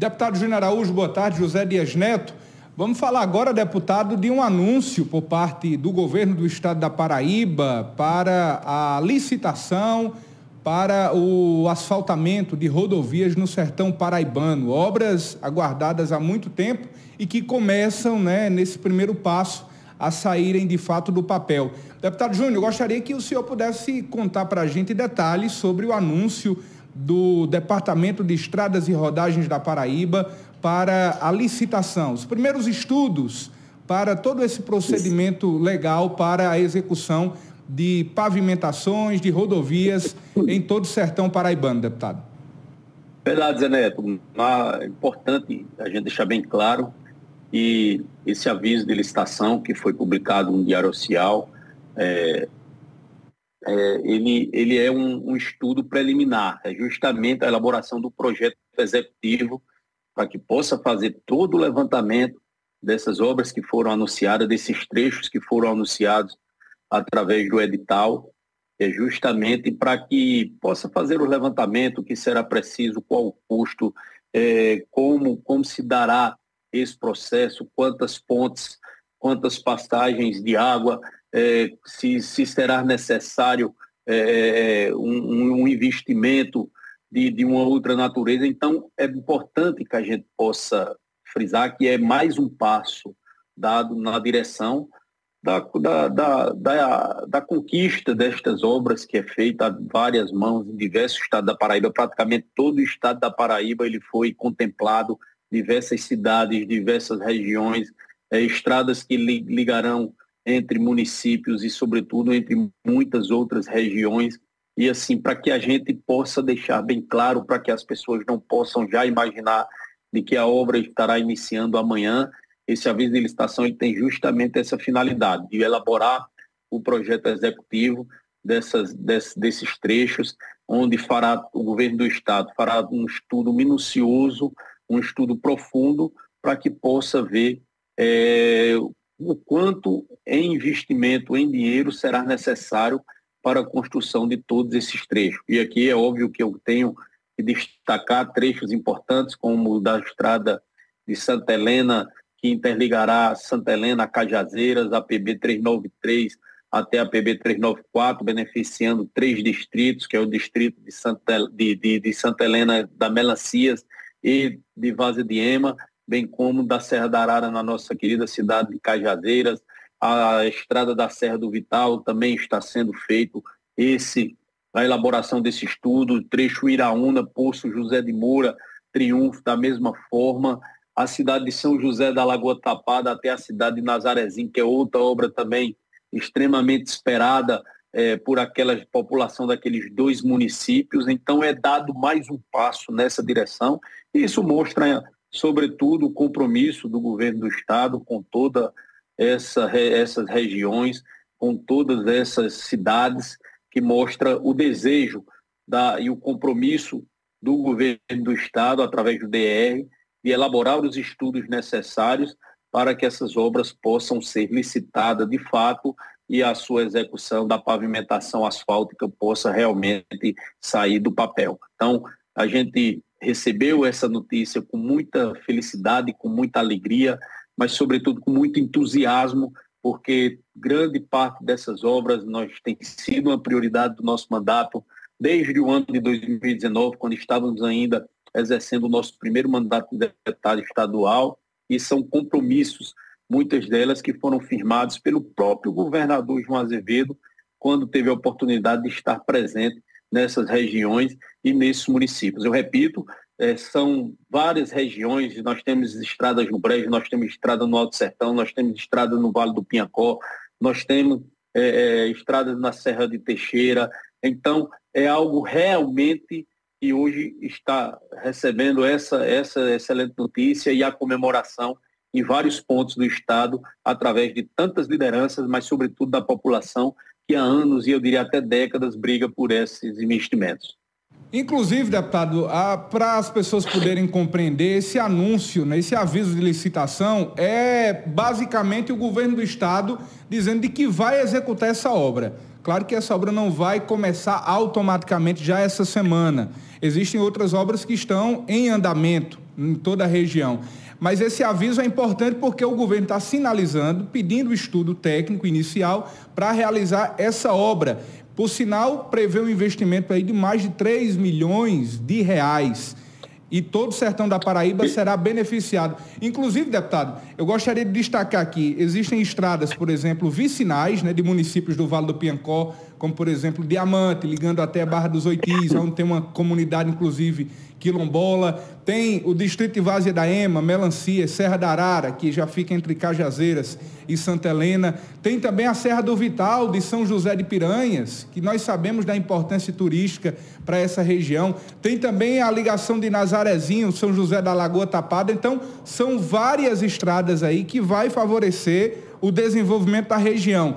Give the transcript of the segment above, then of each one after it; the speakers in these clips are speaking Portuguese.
Deputado Júnior Araújo, boa tarde. José Dias Neto. Vamos falar agora, deputado, de um anúncio por parte do governo do estado da Paraíba para a licitação para o asfaltamento de rodovias no sertão paraibano. Obras aguardadas há muito tempo e que começam, né, nesse primeiro passo, a saírem de fato do papel. Deputado Júnior, gostaria que o senhor pudesse contar para a gente detalhes sobre o anúncio do Departamento de Estradas e Rodagens da Paraíba para a licitação, os primeiros estudos para todo esse procedimento legal para a execução de pavimentações, de rodovias em todo o sertão paraibano, deputado. Verdade, Zé Neto. É importante a gente deixar bem claro que esse aviso de licitação que foi publicado no Diário Oficial, é, é, ele, ele é um, um, estudo preliminar, é justamente a elaboração do projeto executivo para que possa fazer todo o levantamento dessas obras que foram anunciadas, desses trechos que foram anunciados através do edital, é justamente para que possa fazer o levantamento que será preciso, qual o custo, é, como, como se dará esse processo, quantas pontes, quantas passagens de água, é, se, se será necessário é, é um, um, investimento de, de uma outra natureza. Então, é importante que a gente possa frisar que é mais um passo dado na direção da, da, da, da, da conquista destas obras que é feita a várias mãos em diversos estados da Paraíba, praticamente todo o estado da Paraíba ele foi contemplado, diversas cidades, diversas regiões, é, estradas que ligarão entre municípios e, sobretudo, entre muitas outras regiões. E assim, para que a gente possa deixar bem claro, para que as pessoas não possam já imaginar de que a obra estará iniciando amanhã, esse aviso de licitação ele tem justamente essa finalidade, de elaborar o projeto executivo dessas, desse, desses trechos, onde fará o governo do Estado fará um estudo minucioso, um estudo profundo, para que possa ver é, o quanto em investimento, em dinheiro, será necessário para a construção de todos esses trechos. E aqui é óbvio que eu tenho que destacar trechos importantes, como o da estrada de Santa Helena que interligará Santa Helena a Cajazeiras, a PB 393 até a PB 394, beneficiando três distritos, que é o distrito de Santa, de, de, de Santa Helena da Melancias e de Vaza de Ema, bem como da Serra da Arara na nossa querida cidade de Cajazeiras. A estrada da Serra do Vital também está sendo feito esse a elaboração desse estudo, trecho Iraúna, Poço José de Moura, Triunfo da mesma forma, a cidade de São José da Lagoa Tapada até a cidade de Nazarezinho, que é outra obra também extremamente esperada é, por aquela população daqueles dois municípios. Então é dado mais um passo nessa direção e isso mostra, sobretudo, o compromisso do governo do estado com toda essa, essas regiões, com todas essas cidades, que mostra o desejo da, e o compromisso do governo do estado através do DR de elaborar os estudos necessários para que essas obras possam ser licitadas de fato e a sua execução da pavimentação asfáltica possa realmente sair do papel. Então, a gente recebeu essa notícia com muita felicidade, com muita alegria, mas sobretudo com muito entusiasmo, porque grande parte dessas obras nós tem sido uma prioridade do nosso mandato desde o ano de 2019, quando estávamos ainda exercendo o nosso primeiro mandato de deputado estadual e são compromissos, muitas delas que foram firmados pelo próprio governador João Azevedo, quando teve a oportunidade de estar presente nessas regiões e nesses municípios. Eu repito, é, são várias regiões, nós temos estradas no Brejo, nós temos estrada no Alto Sertão, nós temos estrada no Vale do Pinhacó, nós temos é, é, estradas na Serra de Teixeira. Então, é algo realmente que hoje está recebendo essa, essa excelente notícia e a comemoração em vários pontos do Estado, através de tantas lideranças, mas sobretudo da população que há anos e eu diria até décadas briga por esses investimentos. Inclusive, deputado, para as pessoas poderem compreender, esse anúncio, né, esse aviso de licitação é basicamente o governo do Estado dizendo de que vai executar essa obra. Claro que essa obra não vai começar automaticamente já essa semana. Existem outras obras que estão em andamento. em toda a região. Mas esse aviso é importante porque o governo está sinalizando, pedindo estudo técnico inicial para realizar essa obra. Por sinal, prevê um investimento aí de mais de 3 milhões de reais e todo o sertão da Paraíba será beneficiado. Inclusive, deputado, eu gostaria de destacar aqui, existem estradas, por exemplo, vicinais, né, de municípios do Vale do Piancó, como por exemplo Diamante, ligando até a Barra dos Oitis, onde tem uma comunidade, inclusive, quilombola. Tem o distrito de Várzea da Ema, Melancia, Serra da Arara, que já fica entre Cajazeiras e Santa Helena. Tem também a Serra do Vital, de São José de Piranhas, que nós sabemos da importância turística para essa região. Tem também a ligação de Nazarezinho, São José da Lagoa Tapada. Então, são várias estradas aí que vai favorecer o desenvolvimento da região.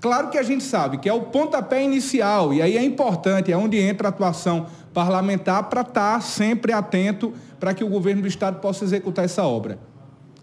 Claro que a gente sabe que é o pontapé inicial, e aí é importante, é onde entra a atuação parlamentar para estar tá sempre atento para que o governo do Estado possa executar essa obra,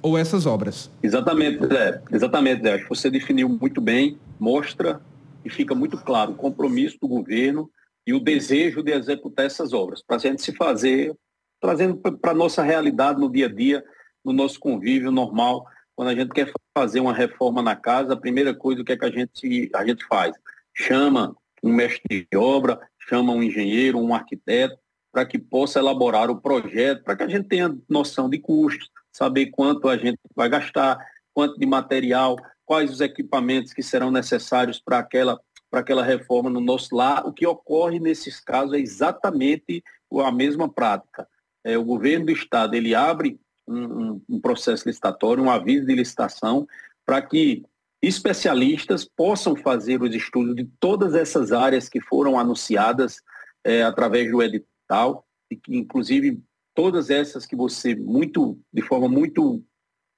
ou essas obras. Exatamente, Zé. Exatamente, Zé. Você definiu muito bem, mostra e fica muito claro o compromisso do governo e o desejo de executar essas obras, para a gente se fazer, trazendo para a nossa realidade no dia a dia, no nosso convívio normal, quando a gente quer fazer uma reforma na casa, a primeira coisa que é que a gente, a gente faz? Chama um mestre de obra, chama um engenheiro, um arquiteto, para que possa elaborar o projeto, para que a gente tenha noção de custos, saber quanto a gente vai gastar, quanto de material, quais os equipamentos que serão necessários para aquela, para aquela reforma no nosso lar. O que ocorre nesses casos é exatamente a mesma prática. É, o governo do Estado ele abre um, um processo licitatório, um aviso de licitação, para que especialistas possam fazer os estudos de todas essas áreas que foram anunciadas é, através do edital, e que inclusive todas essas que você muito, de forma muito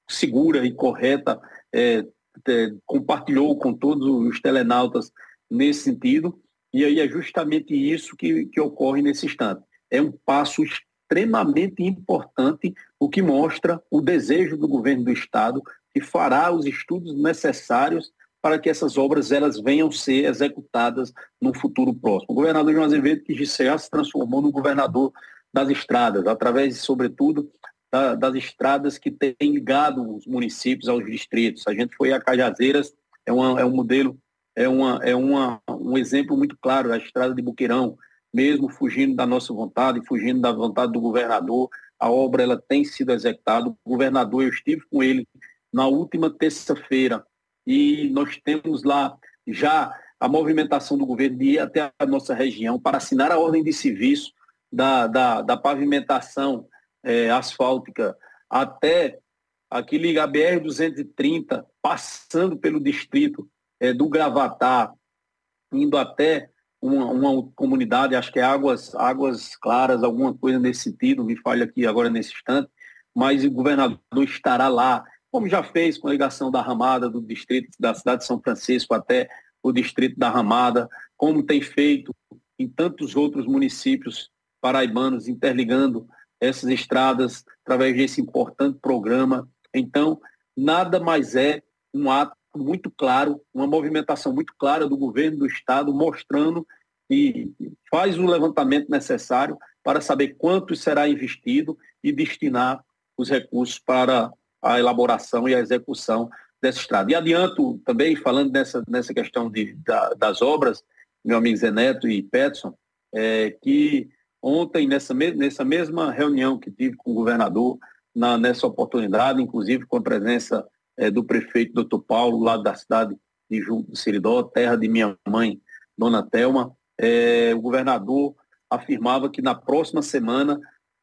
segura e correta, é, é, compartilhou com todos os telenautas nesse sentido, e aí é justamente isso que, que ocorre nesse instante. É um passo extremamente importante, o que mostra o desejo do governo do Estado, que fará os estudos necessários para que essas obras elas venham ser executadas no futuro próximo. O governador João Azevedo, que já se transformou no governador das estradas, através, sobretudo, da, das estradas que têm ligado os municípios aos distritos. A gente foi a Cajazeiras, é, uma, é um modelo, é, uma, é uma, um exemplo muito claro, a estrada de Buqueirão, mesmo fugindo da nossa vontade, fugindo da vontade do governador, a obra ela tem sido executada. O governador, eu estive com ele na última terça-feira e nós temos lá já a movimentação do governo de ir até a nossa região para assinar a ordem de serviço da, da, da pavimentação é, asfáltica até aqui liga a BR-230, passando pelo distrito é, do Gravatá, indo até uma, uma, comunidade, acho que é Águas, Águas Claras, alguma coisa nesse sentido, me falha aqui agora nesse instante, mas o governador estará lá, como já fez com a ligação da Ramada, do distrito da cidade de São Francisco até o distrito da Ramada, como tem feito em tantos outros municípios paraibanos, interligando essas estradas através desse importante programa. Então, nada mais é um ato muito claro, uma movimentação muito clara do governo do Estado, mostrando e faz o levantamento necessário para saber quanto será investido e destinar os recursos para a elaboração e a execução dessa estrada. E adianto também, falando nessa, nessa questão de, da, das obras, meu amigo Zeneto e Petson, é, que ontem, nessa, nessa mesma reunião que tive com o governador, na, nessa oportunidade, inclusive com a presença é, do prefeito doutor Paulo, lá da cidade de Seridó, terra de minha mãe, dona Telma, é, o governador afirmava que na próxima semana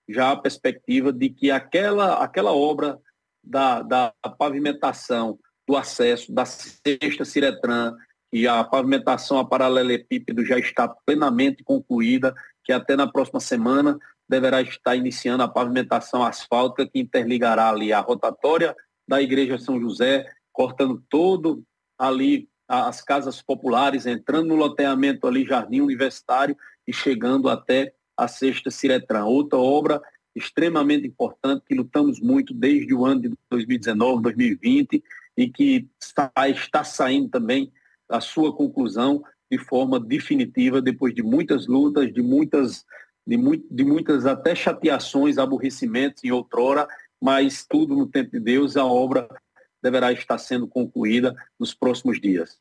já há perspectiva de que aquela, aquela obra da, da pavimentação, do acesso da sexta Ciretran, e a pavimentação a paralelepípedo já está plenamente concluída, que até na próxima semana deverá estar iniciando a pavimentação asfáltica que interligará ali a rotatória da Igreja São José, cortando todo ali as casas populares, entrando no loteamento ali, Jardim Universitário, e chegando até a Sexta Ciretran. Outra obra extremamente importante, que lutamos muito desde o ano de 2019, 2020, e que está, está saindo também a sua conclusão de forma definitiva, depois de muitas lutas, de muitas de, de muitas até chateações, aborrecimentos em outrora, mas tudo no tempo de Deus, a obra deverá estar sendo concluída nos próximos dias.